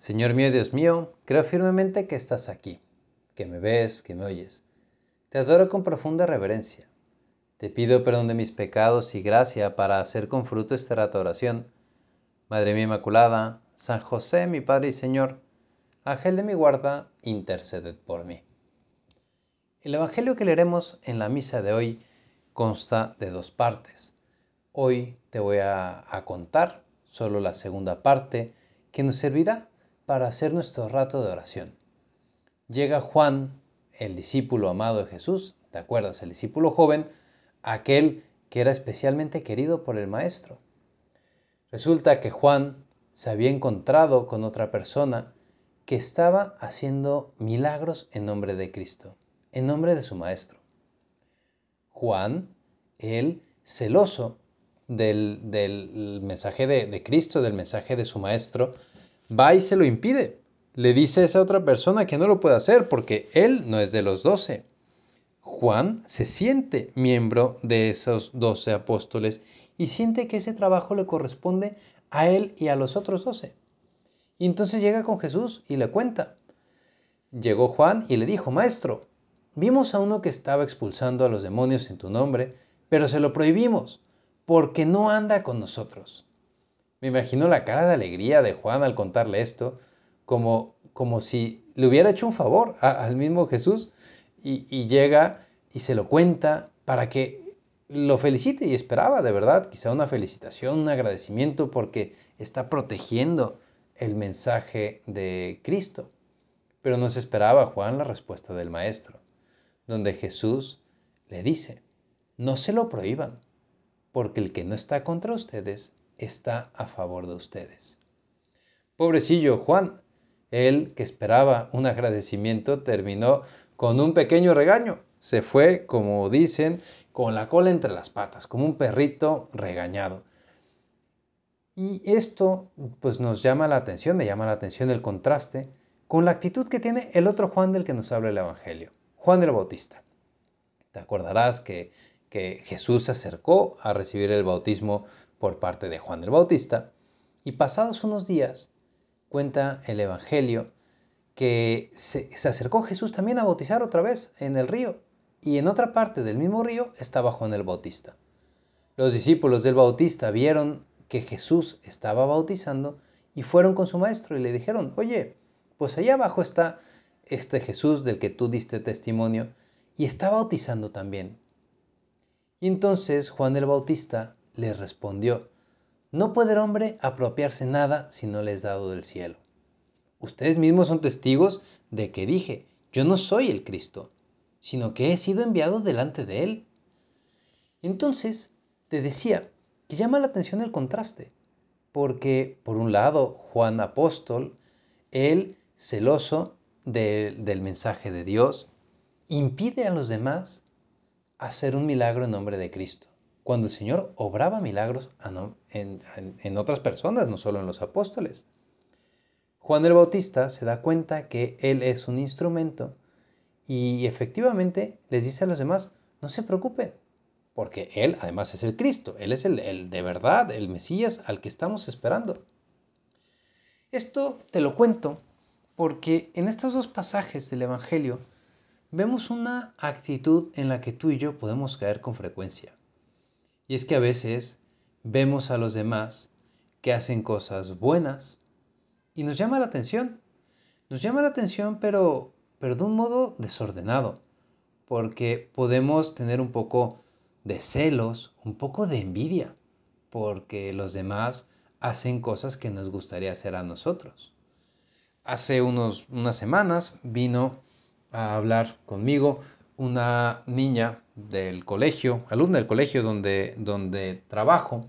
Señor mío Dios mío, creo firmemente que estás aquí, que me ves, que me oyes. Te adoro con profunda reverencia. Te pido perdón de mis pecados y gracia para hacer con fruto esta rata oración. Madre mía Inmaculada, San José, mi Padre y Señor, Ángel de mi guarda, interceded por mí. El Evangelio que leeremos en la misa de hoy consta de dos partes. Hoy te voy a, a contar solo la segunda parte que nos servirá para hacer nuestro rato de oración. Llega Juan, el discípulo amado de Jesús, ¿te acuerdas? El discípulo joven, aquel que era especialmente querido por el Maestro. Resulta que Juan se había encontrado con otra persona que estaba haciendo milagros en nombre de Cristo, en nombre de su Maestro. Juan, él celoso del, del mensaje de, de Cristo, del mensaje de su Maestro, va y se lo impide. Le dice a esa otra persona que no lo puede hacer porque él no es de los doce. Juan se siente miembro de esos doce apóstoles y siente que ese trabajo le corresponde a él y a los otros doce. Y entonces llega con Jesús y le cuenta. Llegó Juan y le dijo, Maestro, vimos a uno que estaba expulsando a los demonios en tu nombre, pero se lo prohibimos, porque no anda con nosotros. Me imagino la cara de alegría de Juan al contarle esto, como, como si le hubiera hecho un favor al mismo Jesús y, y llega y se lo cuenta para que lo felicite y esperaba de verdad quizá una felicitación, un agradecimiento porque está protegiendo el mensaje de Cristo. Pero no se esperaba Juan la respuesta del maestro, donde Jesús le dice, no se lo prohíban, porque el que no está contra ustedes está a favor de ustedes. Pobrecillo Juan, él que esperaba un agradecimiento terminó con un pequeño regaño. Se fue, como dicen, con la cola entre las patas, como un perrito regañado. Y esto pues nos llama la atención, me llama la atención el contraste con la actitud que tiene el otro Juan del que nos habla el Evangelio, Juan el Bautista. Te acordarás que, que Jesús se acercó a recibir el bautismo por parte de Juan el Bautista. Y pasados unos días, cuenta el Evangelio, que se, se, acercó Jesús también a bautizar otra vez en el río. Y en otra parte del mismo río estaba Juan el Bautista. Los discípulos del Bautista vieron que Jesús estaba bautizando y fueron con su maestro y le dijeron, oye, pues allá abajo está este Jesús del que tú diste testimonio y está bautizando también. Y entonces Juan el Bautista les respondió, no puede el hombre apropiarse nada si no le es dado del cielo. Ustedes mismos son testigos de que dije, yo no soy el Cristo, sino que he sido enviado delante de él. Entonces, te decía que llama la atención el contraste, porque por un lado, Juan apóstol, él celoso de, del mensaje de Dios, impide a los demás hacer un milagro en nombre de Cristo cuando el Señor obraba milagros en, en, otras personas, no solo en los apóstoles. Juan el Bautista se da cuenta que Él es un instrumento y efectivamente les dice a los demás, no se preocupen, porque Él además es el Cristo, Él es el, el de verdad, el Mesías al que estamos esperando. Esto te lo cuento porque en estos dos pasajes del Evangelio vemos una actitud en la que tú y yo podemos caer con frecuencia. Y es que a veces vemos a los demás que hacen cosas buenas y nos llama la atención. Nos llama la atención, pero, pero de un modo desordenado, porque podemos tener un poco de celos, un poco de envidia, porque los demás hacen cosas que nos gustaría hacer a nosotros. Hace unos, unas semanas vino a hablar conmigo una niña del colegio, alumna del colegio donde, donde trabajo,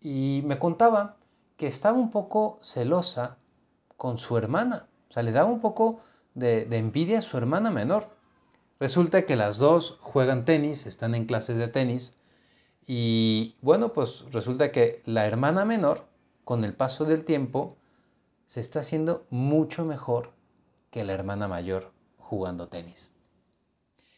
y me contaba que estaba un poco celosa con su hermana, o sea, le daba un poco de, de envidia a su hermana menor. Resulta que las dos juegan tenis, están en clases de tenis, y bueno, pues resulta que la hermana menor, con el paso del tiempo, se está haciendo mucho mejor que la hermana mayor jugando tenis.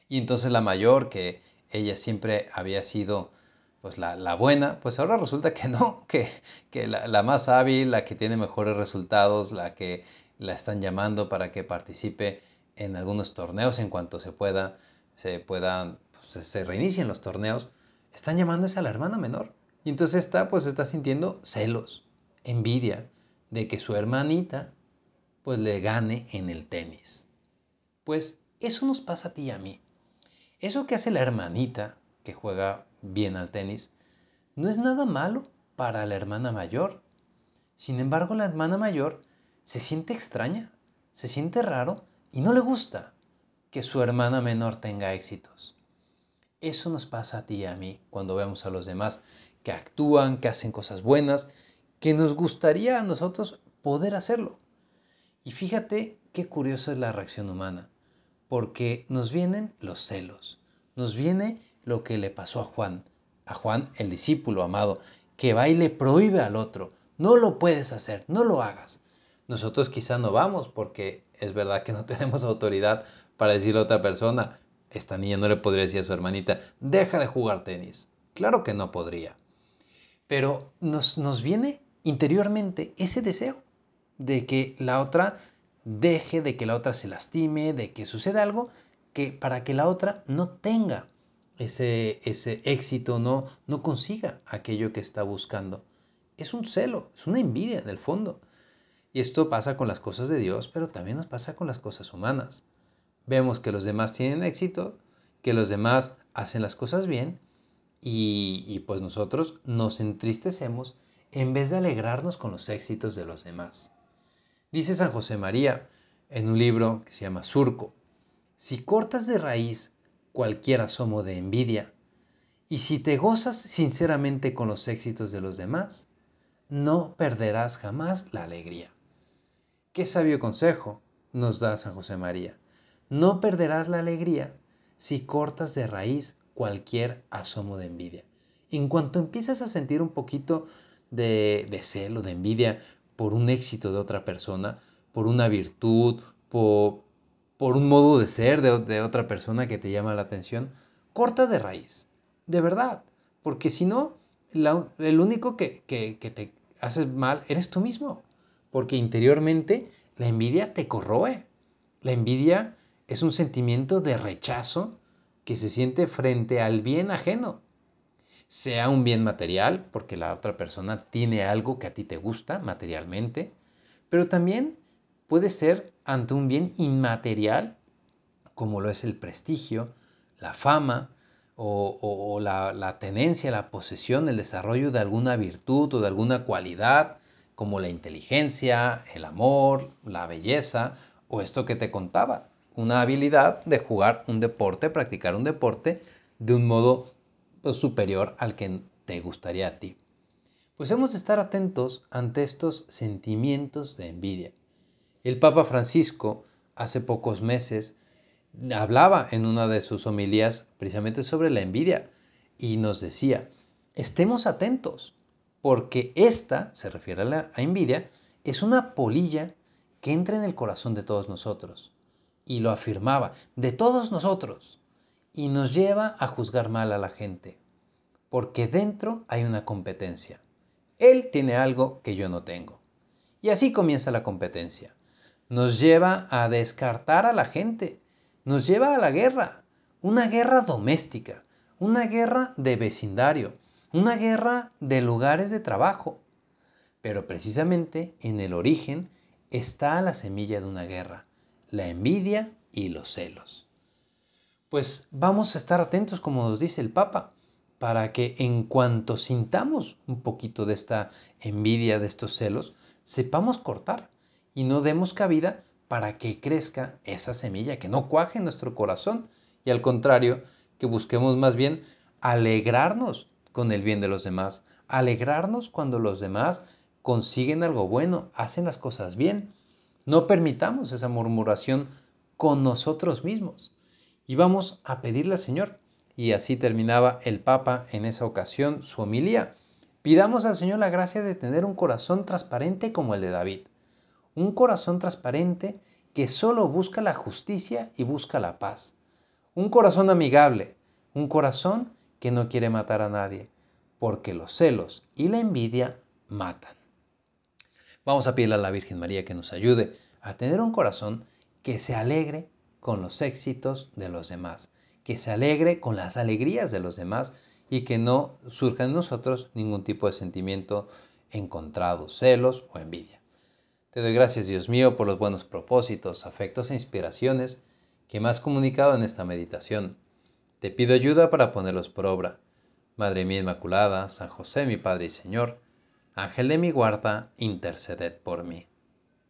Y entonces la mayor, que ella siempre había sido pues la, buena, pues ahora resulta que no, que, que la, la, más hábil, la que tiene mejores resultados, la que la están llamando para que participe en algunos torneos en cuanto se pueda, se puedan, pues, se reinicien los torneos, están llamándose a la hermana menor. Y entonces está, pues está sintiendo celos, envidia de que su hermanita, pues le gane en el tenis. Pues eso nos pasa a ti y a mí. Eso que hace la hermanita, que juega bien al tenis, no es nada malo para la hermana mayor. Sin embargo, la hermana mayor se siente extraña, se siente raro y no le gusta que su hermana menor tenga éxitos. Eso nos pasa a ti y a mí cuando vemos a los demás que actúan, que hacen cosas buenas, que nos gustaría a nosotros poder hacerlo. Y fíjate qué curiosa es la reacción humana, porque nos vienen los celos, nos viene lo que le pasó a Juan, a Juan el discípulo amado, que va y le prohíbe al otro, no lo puedes hacer, no lo hagas. Nosotros quizá no vamos porque es verdad que no tenemos autoridad para decirle a otra persona, esta niña no le podría decir a su hermanita, deja de jugar tenis. Claro que no podría. Pero nos, nos viene interiormente ese deseo de que la otra deje, de que la otra se lastime, de que suceda algo que para que la otra no tenga ese, ese éxito, no, no consiga aquello que está buscando. Es un celo, es una envidia en el fondo. Y esto pasa con las cosas de Dios, pero también nos pasa con las cosas humanas. Vemos que los demás tienen éxito, que los demás hacen las cosas bien y, y pues nosotros nos entristecemos en vez de alegrarnos con los éxitos de los demás. Dice San José María en un libro que se llama Surco, si cortas de raíz cualquier asomo de envidia, y si te gozas sinceramente con los éxitos de los demás, no perderás jamás la alegría. Qué sabio consejo nos da San José María. No perderás la alegría si cortas de raíz cualquier asomo de envidia. En cuanto empiezas a sentir un poquito de, de celo, de envidia por un éxito de otra persona, por una virtud, por, por un modo de ser de, otra persona que te llama la atención, corta de raíz, de verdad, porque si no, el único que, que, que te hace mal eres tú mismo porque interiormente la envidia te corroe. La envidia es un sentimiento de rechazo que se siente frente al bien ajeno. Sea un bien material, porque la otra persona tiene algo que a ti te gusta materialmente, pero también puede ser ante un bien inmaterial, como lo es el prestigio, la fama o, la, la tenencia, la posesión, el desarrollo de alguna virtud o de alguna cualidad como la inteligencia, el amor, la belleza o esto que te contaba, una habilidad de jugar un deporte, practicar un deporte de un modo superior al que te gustaría a ti. Pues hemos de estar atentos ante estos sentimientos de envidia. El Papa Francisco hace pocos meses hablaba en una de sus homilías precisamente sobre la envidia y nos decía, estemos atentos, porque esta, se refiere a la envidia, es una polilla que entra en el corazón de todos nosotros. Y lo afirmaba, de todos nosotros. Y nos lleva a juzgar mal a la gente. Porque dentro hay una competencia. Él tiene algo que yo no tengo. Y así comienza la competencia. Nos lleva a descartar a la gente. Nos lleva a la guerra. Una guerra doméstica. Una guerra de vecindario una guerra de lugares de trabajo. Pero precisamente en el origen está la semilla de una guerra, la envidia y los celos. Pues vamos a estar atentos, como nos dice el Papa, para que en cuanto sintamos un poquito de esta envidia, de estos celos, sepamos cortar y no demos cabida para que crezca esa semilla, que no cuaje en nuestro corazón y al contrario, que busquemos más bien alegrarnos con el bien de los demás, alegrarnos cuando los demás consiguen algo bueno, hacen las cosas bien. No permitamos esa murmuración con nosotros mismos. Y vamos a pedirle al Señor. Y así terminaba el Papa en esa ocasión su homilía. Pidamos al Señor la gracia de tener un corazón transparente como el de David. Un corazón transparente que solo busca la justicia y busca la paz. Un corazón amigable. Un corazón que no quiere matar a nadie. porque los celos y la envidia matan. Vamos a pedirle a la Virgen María que nos ayude a tener un corazón que se alegre con los éxitos de los demás, que se alegre con las alegrías de los demás y que no surja en nosotros ningún tipo de sentimiento encontrado, celos o envidia. Te doy gracias, Dios mío, por los buenos propósitos, afectos e inspiraciones que me has comunicado en esta meditación. Te pido ayuda para ponerlos por obra. Madre mía Inmaculada, San José, mi Padre y Señor, Ángel de mi guarda, interceded por mí.